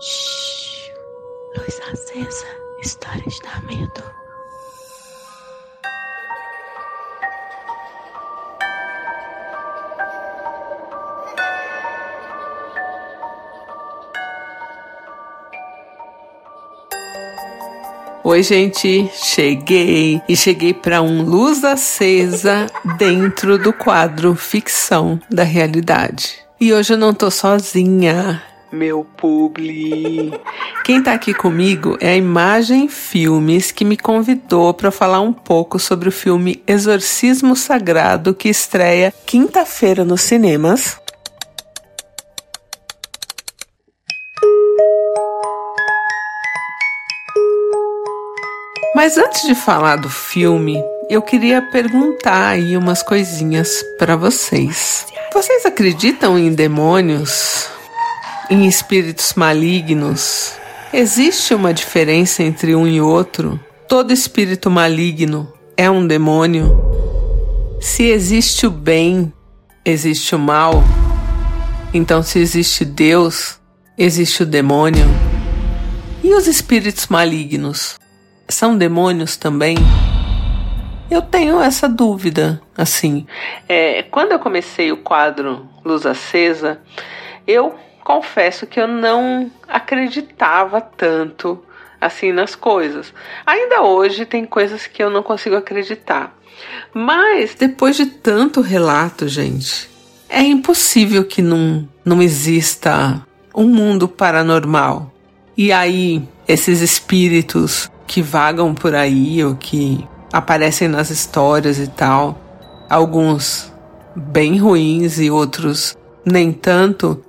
Shhh. Luz acesa. Histórias da medo. Oi, gente, cheguei e cheguei para um luz acesa dentro do quadro ficção da realidade. E hoje eu não tô sozinha. Meu publi. Quem tá aqui comigo é a Imagem Filmes que me convidou para falar um pouco sobre o filme Exorcismo Sagrado que estreia quinta-feira nos cinemas. Mas antes de falar do filme, eu queria perguntar aí umas coisinhas para vocês. Vocês acreditam em demônios? Em espíritos malignos? Existe uma diferença entre um e outro? Todo espírito maligno é um demônio? Se existe o bem, existe o mal? Então, se existe Deus, existe o demônio? E os espíritos malignos? são demônios também? Eu tenho essa dúvida, assim. É, quando eu comecei o quadro Luz Acesa, eu confesso que eu não acreditava tanto assim nas coisas. Ainda hoje tem coisas que eu não consigo acreditar. Mas depois de tanto relato, gente, é impossível que não, não exista um mundo paranormal. E aí, esses espíritos que vagam por aí ou que aparecem nas histórias e tal. Alguns bem ruins e outros nem tanto.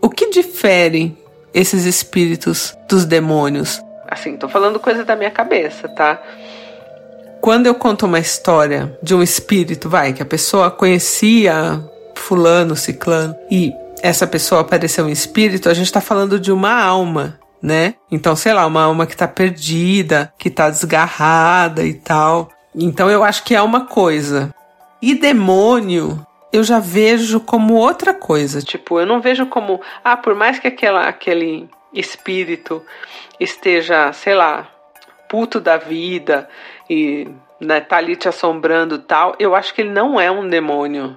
O que difere esses espíritos dos demônios? Assim, tô falando coisa da minha cabeça, tá? Quando eu conto uma história de um espírito, vai, que a pessoa conhecia fulano, ciclano, e essa pessoa apareceu um espírito, a gente tá falando de uma alma né? Então, sei lá, uma alma que tá perdida, que tá desgarrada e tal. Então, eu acho que é uma coisa. E demônio, eu já vejo como outra coisa. Tipo, eu não vejo como, ah, por mais que aquela, aquele espírito esteja, sei lá, puto da vida e né, tá ali te assombrando tal, eu acho que ele não é um demônio.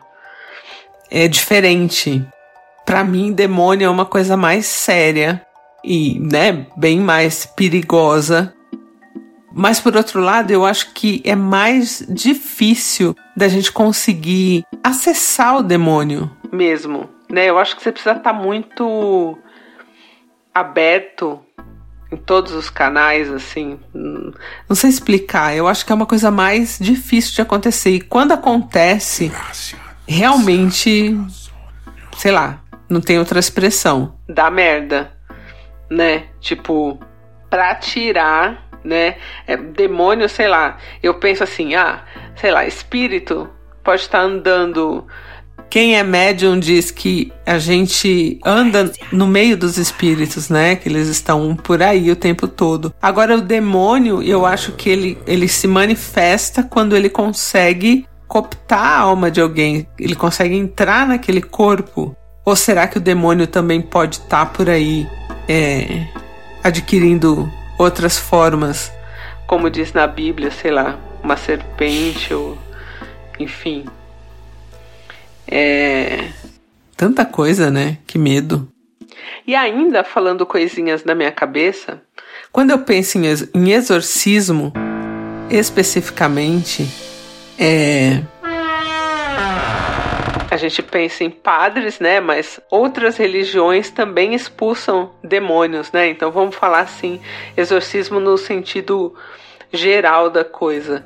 É diferente. Para mim, demônio é uma coisa mais séria e, né, bem mais perigosa. Mas por outro lado, eu acho que é mais difícil da gente conseguir acessar o demônio mesmo, né? Eu acho que você precisa estar muito aberto em todos os canais, assim. Não sei explicar. Eu acho que é uma coisa mais difícil de acontecer. E quando acontece, realmente, sei lá, não tem outra expressão. Dá merda né? Tipo, pra tirar, né? É, demônio, sei lá. Eu penso assim, ah, sei lá, espírito pode estar andando. Quem é médium diz que a gente anda no meio dos espíritos, né? Que eles estão por aí o tempo todo. Agora, o demônio, eu acho que ele, ele se manifesta quando ele consegue cooptar a alma de alguém. Ele consegue entrar naquele corpo. Ou será que o demônio também pode estar por aí é, adquirindo outras formas, como diz na Bíblia, sei lá, uma serpente ou enfim. É tanta coisa, né? Que medo. E ainda falando coisinhas da minha cabeça, quando eu penso em exorcismo, especificamente, é a gente pensa em padres, né? Mas outras religiões também expulsam demônios, né? Então vamos falar assim, exorcismo no sentido geral da coisa.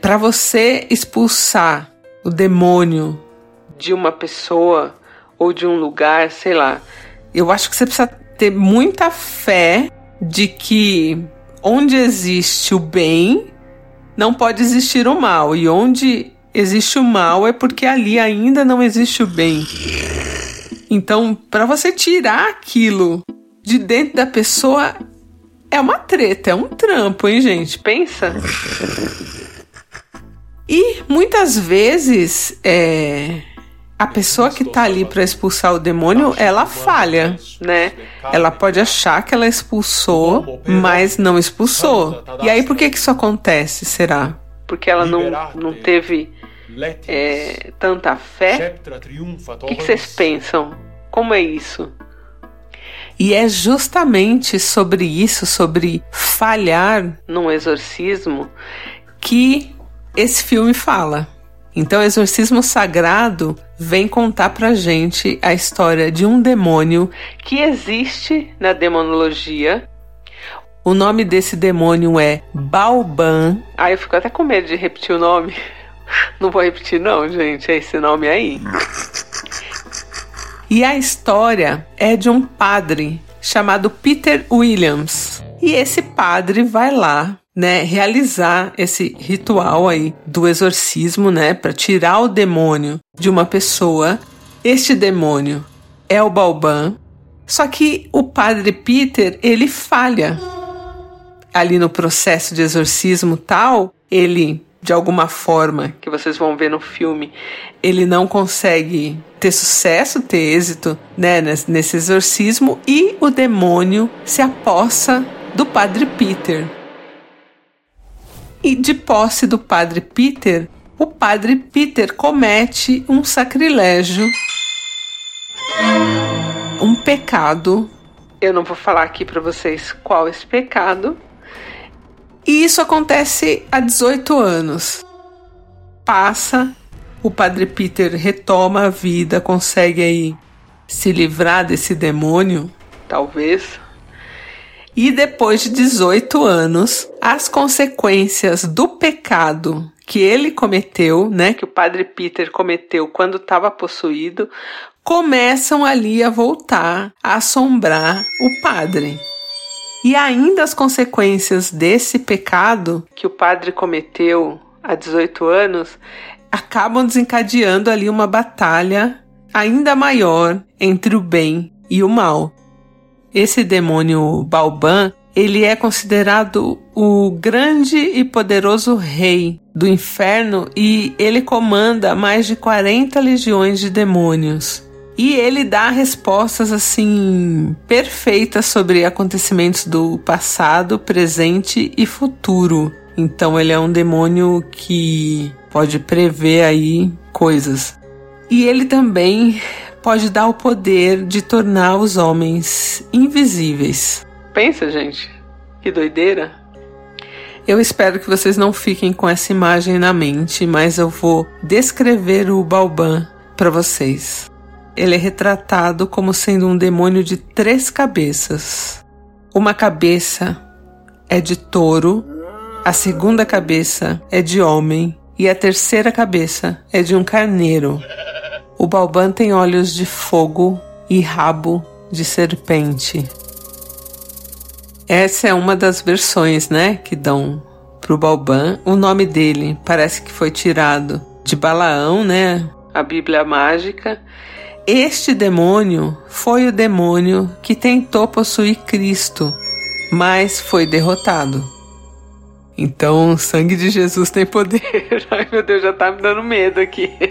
Para você expulsar o demônio de uma pessoa ou de um lugar, sei lá, eu acho que você precisa ter muita fé de que onde existe o bem, não pode existir o mal. E onde existe o mal é porque ali ainda não existe o bem. Então, para você tirar aquilo de dentro da pessoa é uma treta, é um trampo, hein, gente? Pensa. E muitas vezes é, a pessoa que tá ali para expulsar o demônio, ela falha, né? Ela pode achar que ela expulsou, mas não expulsou. E aí por que que isso acontece, será? Porque ela não, não teve é, tanta fé? O que, que vocês pensam? Como é isso? E é justamente sobre isso, sobre falhar num exorcismo, que esse filme fala. Então, o Exorcismo Sagrado vem contar pra gente a história de um demônio que existe na demonologia. O nome desse demônio é Balban. Ah, eu fico até com medo de repetir o nome. Não vou repetir, não, gente. É esse nome aí. E a história é de um padre chamado Peter Williams. E esse padre vai lá né, realizar esse ritual aí do exorcismo, né, para tirar o demônio de uma pessoa. Este demônio é o Balban. Só que o padre Peter, ele falha ali no processo de exorcismo tal, ele de alguma forma, que vocês vão ver no filme, ele não consegue ter sucesso, ter êxito, né, nesse exorcismo e o demônio se apossa do padre Peter. E de posse do padre Peter, o padre Peter comete um sacrilégio, um pecado. Eu não vou falar aqui para vocês qual esse pecado. E isso acontece há 18 anos. Passa, o padre Peter retoma a vida, consegue aí se livrar desse demônio, talvez. E depois de 18 anos, as consequências do pecado que ele cometeu, né, que o padre Peter cometeu quando estava possuído, começam ali a voltar a assombrar o padre. E ainda as consequências desse pecado que o padre cometeu há 18 anos acabam desencadeando ali uma batalha ainda maior entre o bem e o mal. Esse demônio Balban, ele é considerado o grande e poderoso rei do inferno e ele comanda mais de 40 legiões de demônios. E ele dá respostas assim perfeitas sobre acontecimentos do passado, presente e futuro. Então ele é um demônio que pode prever aí coisas. E ele também pode dar o poder de tornar os homens invisíveis. Pensa, gente, que doideira! Eu espero que vocês não fiquem com essa imagem na mente, mas eu vou descrever o Balban para vocês. Ele é retratado como sendo um demônio de três cabeças. Uma cabeça é de touro, a segunda cabeça é de homem e a terceira cabeça é de um carneiro. O Balban tem olhos de fogo e rabo de serpente. Essa é uma das versões, né, que dão pro Balban. O nome dele parece que foi tirado de Balaão, né, a Bíblia mágica. Este demônio foi o demônio que tentou possuir Cristo, mas foi derrotado. Então, o sangue de Jesus tem poder. Ai meu Deus, já tá me dando medo aqui.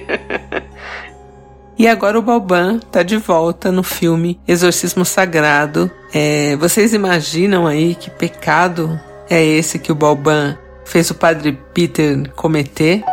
E agora o Balban tá de volta no filme Exorcismo Sagrado. É, vocês imaginam aí que pecado é esse que o Balban fez o padre Peter cometer?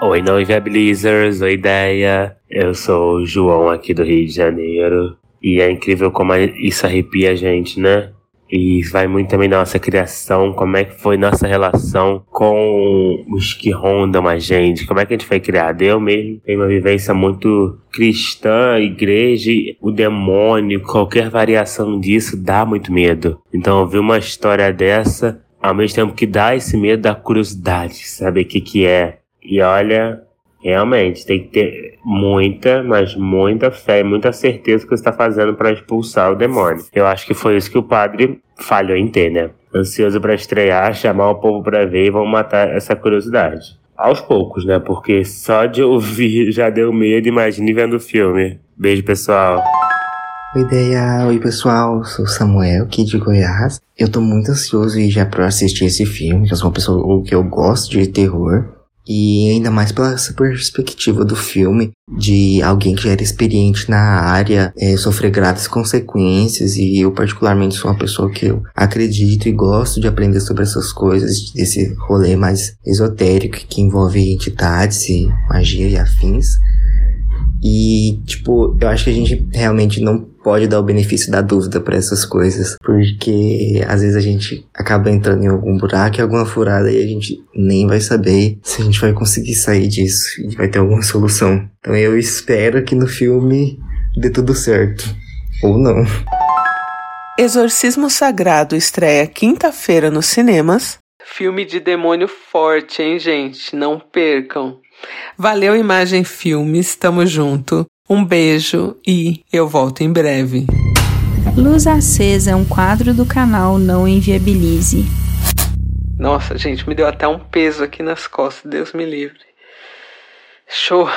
Oi, não inviabilizers, oi ideia. Eu sou o João aqui do Rio de Janeiro. E é incrível como isso arrepia a gente, né? E vai muito também da nossa criação, como é que foi nossa relação com os que rondam a gente, como é que a gente foi criado. Eu mesmo tenho uma vivência muito cristã, igreja, o demônio, qualquer variação disso dá muito medo. Então ouvir uma história dessa, ao mesmo tempo que dá esse medo, dá curiosidade, saber o que que é. E olha, Realmente, tem que ter muita, mas muita fé, muita certeza que você está fazendo para expulsar o demônio. Eu acho que foi isso que o padre falhou em ter, né? Ansioso para estrear, chamar o povo para ver e vão matar essa curiosidade. Aos poucos, né? Porque só de ouvir já deu medo, imagine vendo o filme. Beijo, pessoal. Oi, ideia. Oi, pessoal. Sou Samuel, aqui de Goiás. Eu tô muito ansioso já pra assistir esse filme, eu sou uma pessoa que eu gosto de terror. E ainda mais pela perspectiva do filme de alguém que já era experiente na área é, sofrer graves consequências e eu particularmente sou uma pessoa que eu acredito e gosto de aprender sobre essas coisas, desse rolê mais esotérico que envolve entidades e magia e afins. E, tipo, eu acho que a gente realmente não pode dar o benefício da dúvida para essas coisas, porque às vezes a gente acaba entrando em algum buraco, em alguma furada e a gente nem vai saber se a gente vai conseguir sair disso e vai ter alguma solução. Então eu espero que no filme dê tudo certo. Ou não. Exorcismo Sagrado estreia quinta-feira nos cinemas. Filme de demônio forte, hein, gente? Não percam. Valeu, Imagem Filmes, tamo junto. Um beijo e eu volto em breve. Luz Acesa é um quadro do canal Não Inviabilize. Nossa, gente, me deu até um peso aqui nas costas, Deus me livre. Show.